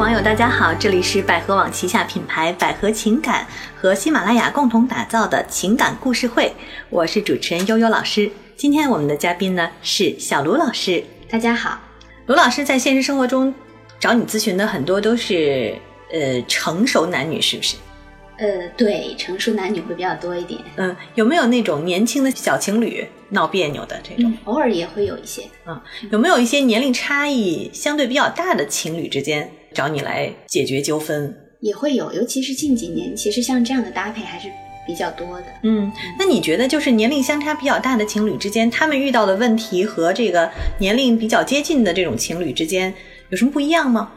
网友，大家好，这里是百合网旗下品牌百合情感和喜马拉雅共同打造的情感故事会，我是主持人悠悠老师。今天我们的嘉宾呢是小卢老师，大家好。卢老师在现实生活中找你咨询的很多都是呃成熟男女，是不是？呃，对，成熟男女会比较多一点。嗯，有没有那种年轻的小情侣闹别扭的这种？偶尔也会有一些。嗯，有没有一些年龄差异相对比较大的情侣之间找你来解决纠纷？也会有，尤其是近几年，其实像这样的搭配还是比较多的。嗯，那你觉得就是年龄相差比较大的情侣之间，他们遇到的问题和这个年龄比较接近的这种情侣之间有什么不一样吗？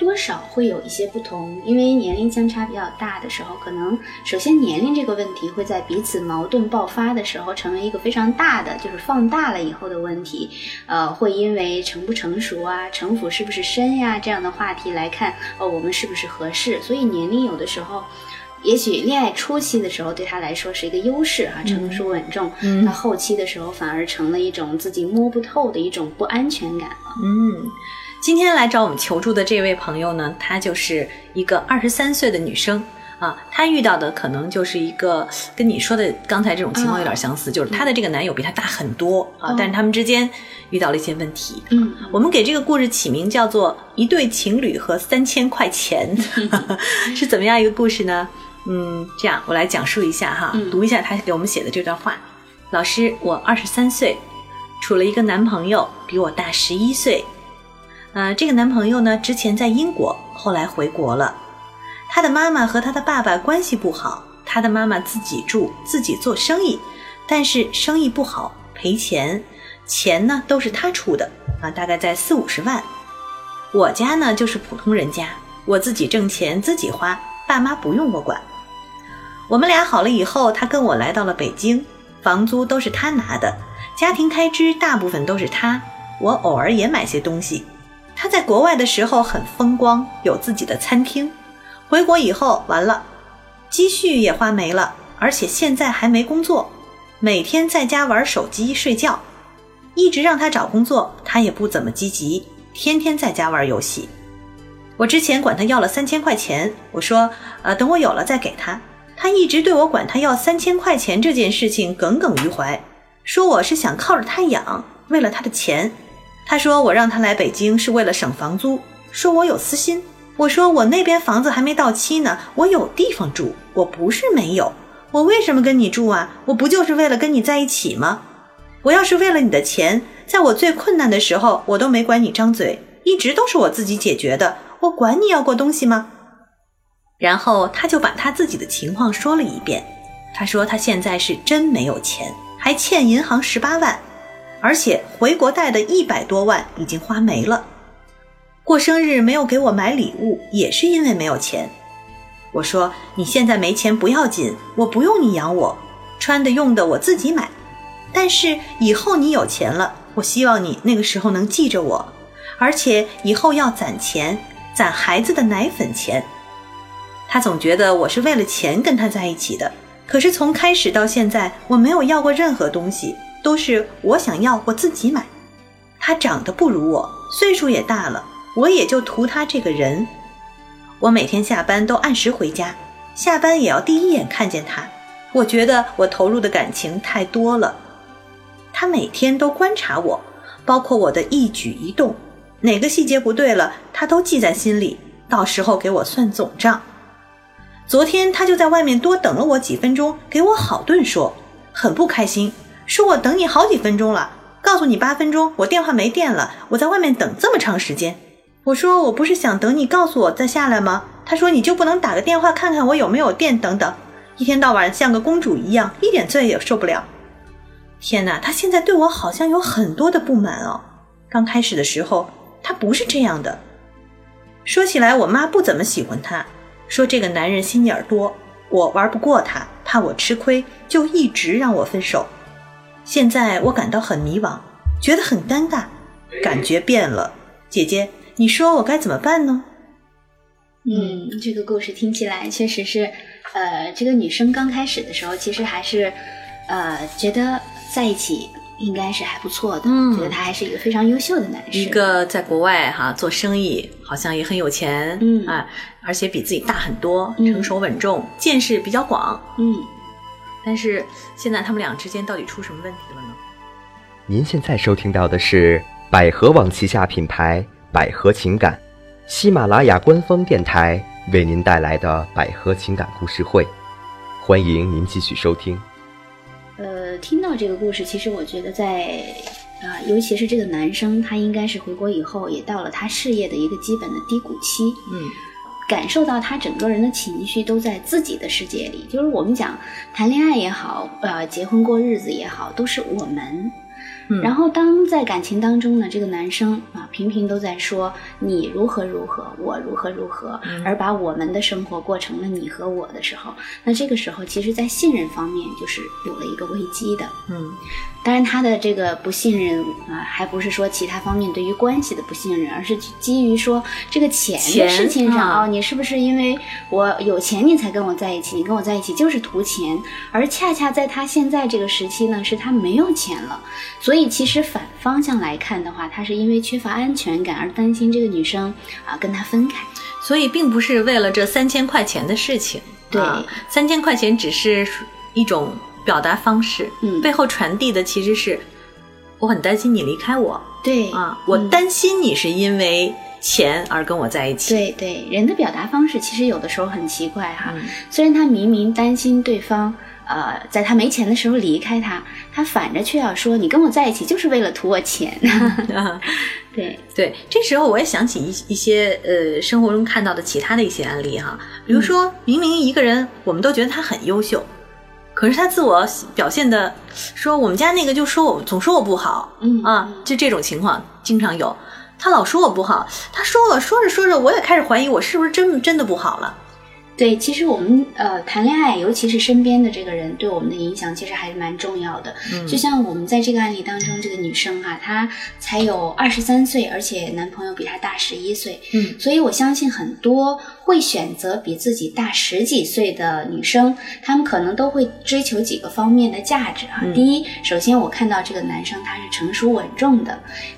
多少会有一些不同，因为年龄相差比较大的时候，可能首先年龄这个问题会在彼此矛盾爆发的时候成为一个非常大的，就是放大了以后的问题。呃，会因为成不成熟啊、城府是不是深呀这样的话题来看，哦，我们是不是合适？所以年龄有的时候，也许恋爱初期的时候对他来说是一个优势啊，成熟稳重。嗯。那后期的时候反而成了一种自己摸不透的一种不安全感了。嗯。今天来找我们求助的这位朋友呢，她就是一个二十三岁的女生啊，她遇到的可能就是一个跟你说的刚才这种情况有点相似，就是她的这个男友比她大很多啊，但是他们之间遇到了一些问题。嗯，我们给这个故事起名叫做《一对情侣和三千块钱》，是怎么样一个故事呢？嗯，这样我来讲述一下哈，读一下她给我们写的这段话。老师，我二十三岁，处了一个男朋友，比我大十一岁。呃，这个男朋友呢，之前在英国，后来回国了。他的妈妈和他的爸爸关系不好，他的妈妈自己住，自己做生意，但是生意不好，赔钱，钱呢都是他出的啊，大概在四五十万。我家呢就是普通人家，我自己挣钱自己花，爸妈不用我管。我们俩好了以后，他跟我来到了北京，房租都是他拿的，家庭开支大部分都是他，我偶尔也买些东西。他在国外的时候很风光，有自己的餐厅。回国以后完了，积蓄也花没了，而且现在还没工作，每天在家玩手机睡觉。一直让他找工作，他也不怎么积极，天天在家玩游戏。我之前管他要了三千块钱，我说，呃，等我有了再给他。他一直对我管他要三千块钱这件事情耿耿于怀，说我是想靠着他养，为了他的钱。他说：“我让他来北京是为了省房租，说我有私心。我说我那边房子还没到期呢，我有地方住，我不是没有。我为什么跟你住啊？我不就是为了跟你在一起吗？我要是为了你的钱，在我最困难的时候，我都没管你张嘴，一直都是我自己解决的。我管你要过东西吗？”然后他就把他自己的情况说了一遍。他说他现在是真没有钱，还欠银行十八万。而且回国带的一百多万已经花没了，过生日没有给我买礼物，也是因为没有钱。我说你现在没钱不要紧，我不用你养我，穿的用的我自己买。但是以后你有钱了，我希望你那个时候能记着我，而且以后要攒钱，攒孩子的奶粉钱。他总觉得我是为了钱跟他在一起的，可是从开始到现在，我没有要过任何东西。都是我想要，我自己买。他长得不如我，岁数也大了，我也就图他这个人。我每天下班都按时回家，下班也要第一眼看见他。我觉得我投入的感情太多了。他每天都观察我，包括我的一举一动，哪个细节不对了，他都记在心里，到时候给我算总账。昨天他就在外面多等了我几分钟，给我好顿说，很不开心。说我等你好几分钟了，告诉你八分钟，我电话没电了，我在外面等这么长时间。我说我不是想等你告诉我再下来吗？他说你就不能打个电话看看我有没有电等等，一天到晚像个公主一样，一点罪也受不了。天哪，他现在对我好像有很多的不满哦。刚开始的时候他不是这样的。说起来，我妈不怎么喜欢他，说这个男人心眼多，我玩不过他，怕我吃亏，就一直让我分手。现在我感到很迷茫，觉得很尴尬，感觉变了。姐姐，你说我该怎么办呢？嗯，这个故事听起来确实是，呃，这个女生刚开始的时候其实还是，呃，觉得在一起应该是还不错的，嗯觉得他还是一个非常优秀的男生。一个在国外哈做生意，好像也很有钱，嗯啊，而且比自己大很多，嗯成熟稳重，见识比较广。嗯，但是现在他们俩之间到底出什么问题了呢？您现在收听到的是百合网旗下品牌百合情感，喜马拉雅官方电台为您带来的百合情感故事会，欢迎您继续收听。呃，听到这个故事，其实我觉得在啊、尤其是这个男生，他应该是回国以后也到了他事业的一个基本的低谷期，嗯感受到他整个人的情绪都在自己的世界里。就是我们讲谈恋爱也好，呃，结婚过日子也好，都是我们。嗯，然后当在感情当中呢，这个男生啊，频频都在说你如何如何，我如何如何，嗯而把我们的生活过成了你和我的时候，那这个时候其实，在信任方面就是有了一个危机的。嗯当然，他的这个不信任啊、还不是说其他方面对于关系的不信任，而是基于说这个钱钱的事情上啊哦，你是不是因为我有钱你才跟我在一起？你跟我在一起就是图钱，而恰恰在他现在这个时期呢，是他没有钱了，所以其实反方向来看的话，他是因为缺乏安全感而担心这个女生啊跟他分开。所以并不是为了这三千块钱的事情，对啊三千块钱只是一种表达方式，嗯背后传递的其实是我很担心你离开我对啊，我嗯担心你是因为钱而跟我在一起，对对，人的表达方式其实有的时候很奇怪哈。嗯虽然他明明担心对方，呃，在他没钱的时候离开他，他反着却要说你跟我在一起就是为了图我钱。啊 对，对，这时候我也想起一一些呃生活中看到的其他的一些案例哈，比如说明明一个人我们都觉得他很优秀，可是他自我表现的说我们家那个就说我总说我不好，嗯啊，就这种情况经常有，他老说我不好，他说我说着说着我也开始怀疑我是不是真真的不好了，对，其实我们呃谈恋爱，尤其是身边的这个人对我们的影响，其实还是蛮重要的。嗯。就像我们在这个案例当中，这个女生哈、她才有二十三岁，而且男朋友比她大十一岁，嗯。所以我相信很多会选择比自己大十几岁的女生，她们可能都会追求几个方面的价值哈、嗯。第一，首先我看到这个男生他是成熟稳重的；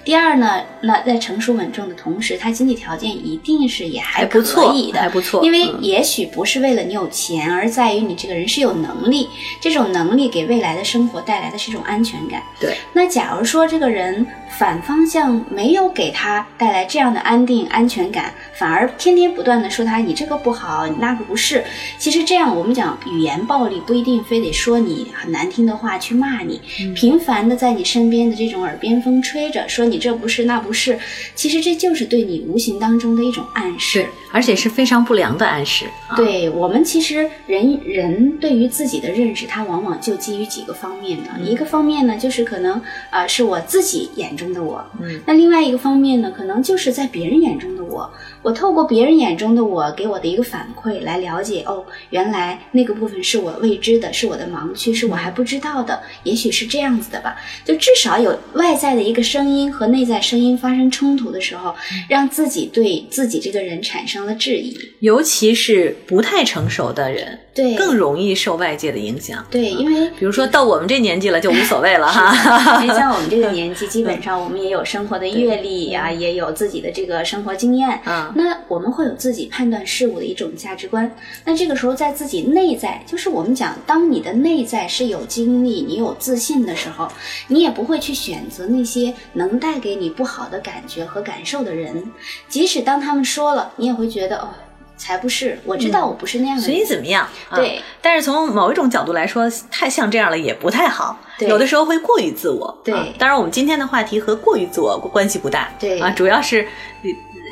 第二呢，那在成熟稳重的同时，他经济条件一定是也还还不错可以的，还不错。因为嗯也许不是为了你有钱，而在于你这个人是有能力，这种能力给未来的生活带来的是一种安全感。对，那假如说这个人反方向没有给他带来这样的安定安全感，反而天天不断的说他你这个不好，你那个不是，其实这样我们讲语言暴力不一定非得说你很难听的话去骂你，频繁的在你身边的这种耳边风吹着说你这不是那不是，其实这就是对你无形当中的一种暗示是。，而且是非常不良的暗示，啊，对我们其实人人对于自己的认识，它往往就基于几个方面呢。一个方面呢，就是可能啊、呃是我自己眼中的我，嗯，那另外一个方面呢，可能就是在别人眼中的我。我透过别人眼中的我给我的一个反馈来了解，哦，原来那个部分是我未知的，是我的盲区，是我还不知道的，也许是这样子的吧。就至少有外在的一个声音和内在声音发生冲突的时候，让自己对自己这个人产生了质疑。尤其是不太成熟的人，对，更容易受外界的影响。对，因为比如说到我们这年纪了就无所谓了 哈，因为像我们这个年纪，基本上我们也有生活的阅历呀、也有自己的这个生活经验。嗯那我们会有自己判断事物的一种价值观。那这个时候，在自己内在，就是我们讲，当你的内在是有经历、你有自信的时候，你也不会去选择那些能带给你不好的感觉和感受的人。即使当他们说了，你也会觉得哦，才不是，我知道我不是那样的人。随你怎么样。啊对但是从某一种角度来说，太像这样了也不太好。对有的时候会过于自我。对啊当然我们今天的话题和过于自我关系不大。对啊，主要是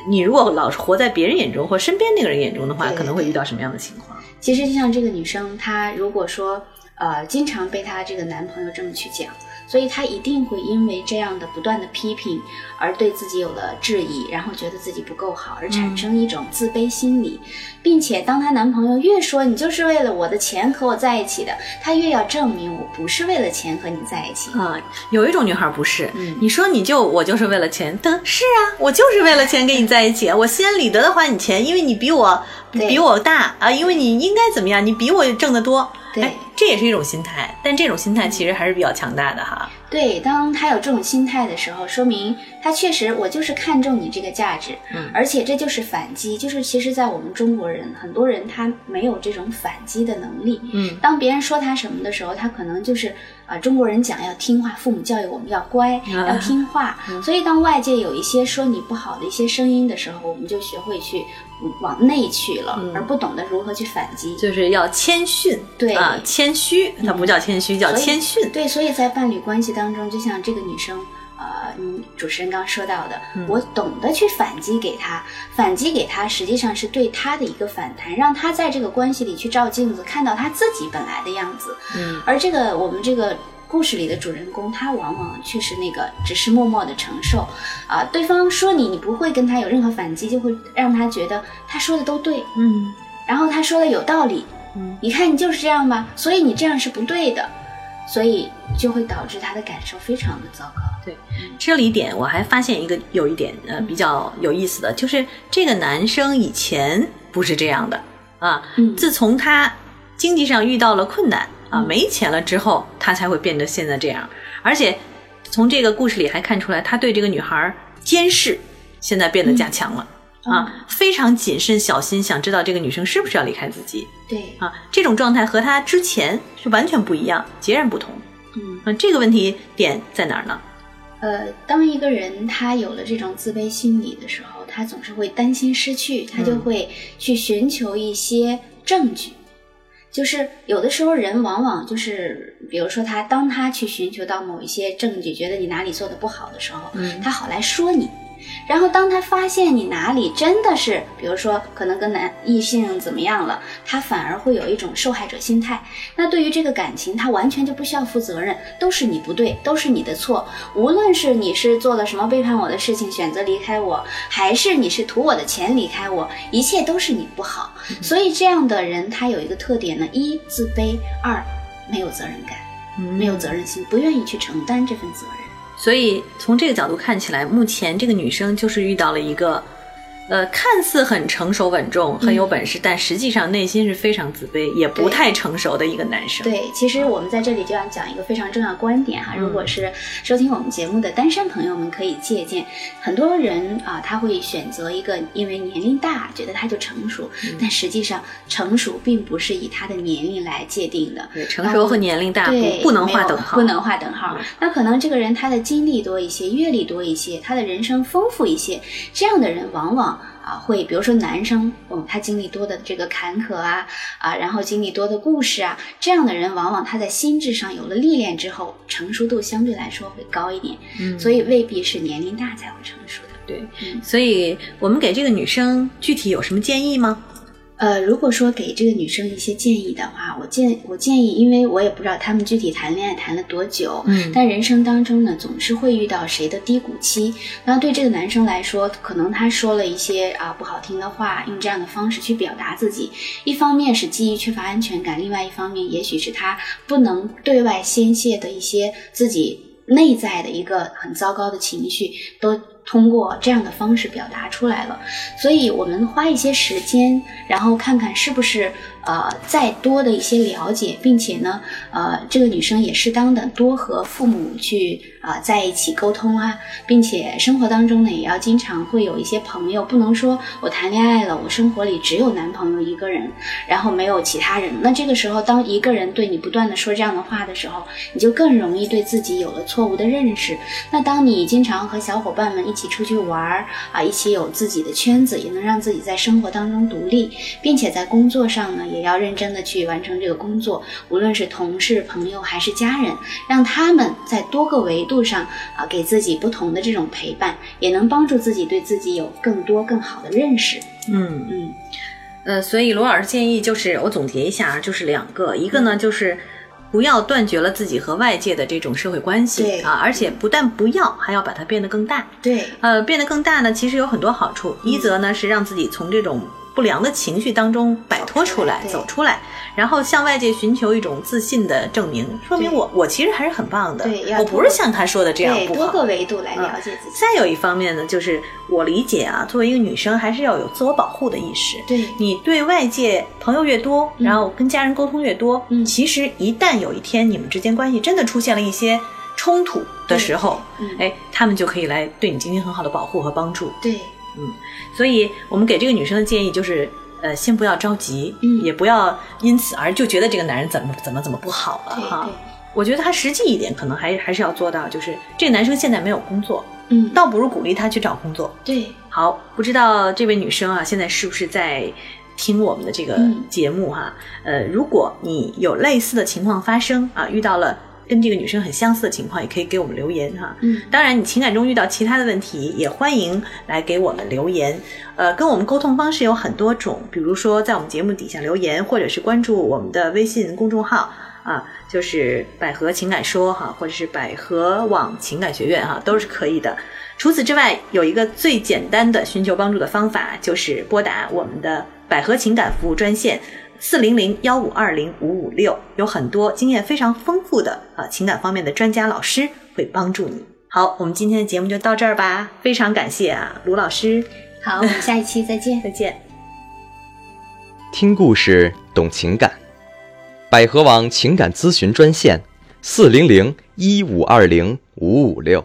你你如果老是活在别人眼中或身边那个人眼中的话，可能会遇到什么样的情况？其实就像这个女生，她如果说呃经常被她这个男朋友这么去讲，所以她一定会因为这样的不断的批评而对自己有了质疑，然后觉得自己不够好，而产生一种自卑心理，并且当她男朋友越说你就是为了我的钱和我在一起的，她越要证明我不是为了钱和你在一起。啊，有一种女孩不是，嗯你说你就我就是为了钱，但是啊，我就是为了钱跟你在一起，我心安理得的花你钱，因为你比我比我大啊，因为你应该怎么样，你比我挣得多。对哎，这也是一种心态，但这种心态其实还是比较强大的哈。对，当他有这种心态的时候，说明他确实我就是看重你这个价值，嗯而且这就是反击，就是其实，在我们中国人，很多人他没有这种反击的能力。嗯当别人说他什么的时候，他可能就是啊、中国人讲要听话，父母教育我们要乖，啊要听话。所以当外界有一些说你不好的一些声音的时候，我们就学会去嗯往内去了，嗯而不懂得如何去反击。就是要谦逊，对啊，谦虚，它不叫谦虚，叫谦逊。对，所以在伴侣关系当中，就像这个女生，呃，嗯，主持人刚说到的，我懂得去反击给他，反击给他，实际上是对他的一个反弹，让他在这个关系里去照镜子，看到他自己本来的样子。嗯。而这个我们这个。故事里的主人公，他往往却是那个只是默默的承受，啊、对方说你，你不会跟他有任何反击，就会让他觉得他说的都对，嗯。然后他说的有道理，嗯，你看你就是这样吧，所以你这样是不对的，所以就会导致他的感受非常的糟糕。对，这里一点我还发现一个有一点呃比较有意思的，就是这个男生以前不是这样的啊，嗯自从他经济上遇到了困难啊，没钱了之后，他才会变得现在这样。而且从这个故事里还看出来，他对这个女孩监视现在变得加强了。啊，非常谨慎小心，想知道这个女生是不是要离开自己对，啊？这种状态和他之前是完全不一样，截然不同。嗯，啊，这个问题点在哪儿呢？呃，当一个人他有了这种自卑心理的时候，他总是会担心失去，他就会去寻求一些证据。就是有的时候人往往就是，比如说他当他去寻求到某一些证据，觉得你哪里做的不好的时候，嗯他好来说你。然后当他发现你哪里真的是，比如说可能跟男异性怎么样了，他反而会有一种受害者心态。那对于这个感情，他完全就不需要负责任，都是你不对，都是你的错。无论是你是做了什么背叛我的事情，选择离开我，还是你是图我的钱离开我，一切都是你不好。所以这样的人，他有一个特点呢：一自卑，二没有责任感，没有责任心，不愿意去承担这份责任。所以从这个角度看起来，目前这个女生就是遇到了一个，呃，看似很成熟稳重、很有本事，但实际上内心是非常自卑，也不太成熟的一个男生。对，其实我们在这里就要讲一个非常重要观点哈，如果是收听我们节目的单身朋友们可以借鉴。很多人啊，他会选择一个因为年龄大，觉得他就成熟，但实际上成熟并不是以他的年龄来界定的。对，成熟和年龄大，不不能没有划等号，不能划等号。那可能这个人他的经历多一些，阅历多一些，他的人生丰富一些，这样的人往往啊会，比如说男生，嗯，他经历多的这个坎坷啊啊，然后经历多的故事啊，这样的人往往他在心智上有了历练之后，成熟度相对来说会高一点，嗯所以未必是年龄大才会成熟的。对，所以我们给这个女生具体有什么建议吗？呃，如果说给这个女生一些建议的话，我建我建议，因为我也不知道他们具体谈恋爱谈了多久，嗯但人生当中呢，总是会遇到谁的低谷期。那对这个男生来说，可能他说了一些啊不好听的话，用这样的方式去表达自己，一方面是基于缺乏安全感，另外一方面也许是他不能对外宣泄的一些自己内在的一个很糟糕的情绪，都通过这样的方式表达出来了。所以我们花一些时间，然后看看是不是呃再多的一些了解，并且呢，呃，这个女生也适当的多和父母去啊、在一起沟通啊，并且生活当中呢也要经常会有一些朋友，不能说我谈恋爱了，我生活里只有男朋友一个人，然后没有其他人。那这个时候，当一个人对你不断的说这样的话的时候，你就更容易对自己有了错误的认识。那当你经常和小伙伴们一起出去玩儿啊，一起有自己的圈子，也能让自己在生活当中独立，并且在工作上呢，也要认真的去完成这个工作，无论是同事、朋友还是家人，让他们在多个维度上啊，给自己不同的这种陪伴，也能帮助自己对自己有更多更好的认识。嗯嗯呃，所以罗老师建议就是，我总结一下啊，就是两个，一个呢就是不要断绝了自己和外界的这种社会关系啊，而且不但不要，还要把它变得更大。对，呃，变得更大呢，其实有很多好处。一则呢是让自己从这种不良的情绪当中摆脱出来、走出来，然后向外界寻求一种自信的证明，说明我我其实还是很棒的。对，我不是像他说的这样，不好。多个维度来了解自己。再有一方面呢，就是我理解啊，作为一个女生，还是要有自我保护的意识。对。你对外界朋友越多，然后跟家人沟通越多，嗯。其实一旦有一天你们之间关系真的出现了一些冲突的时候，哎，他们就可以来对你进行很好的保护和帮助。对，所以我们给这个女生的建议就是，呃，先不要着急，嗯也不要因此而就觉得这个男人怎么怎么怎么不好了哈。我觉得他实际一点，可能还还是要做到，就是这个男生现在没有工作，嗯，倒不如鼓励他去找工作。对，好，不知道这位女生啊，现在是不是在听我们的这个嗯节目哈、呃，如果你有类似的情况发生啊，遇到了跟这个女生很相似的情况，也可以给我们留言哈。嗯当然，你情感中遇到其他的问题，也欢迎来给我们留言。呃，跟我们沟通方式有很多种，比如说在我们节目底下留言，或者是关注我们的微信公众号啊，就是百合情感说哈，或者是百合网情感学院哈，都是可以的。除此之外，有一个最简单的寻求帮助的方法，就是拨打我们的百合情感服务专线四零零幺五二零五五六，有很多经验非常丰富的啊情感方面的专家老师会帮助你。好，我们今天的节目就到这儿吧，非常感谢啊，卢老师，好，我们下一期再见。再见。听故事懂情感，百合网情感咨询专线：四零零一五二零五五六。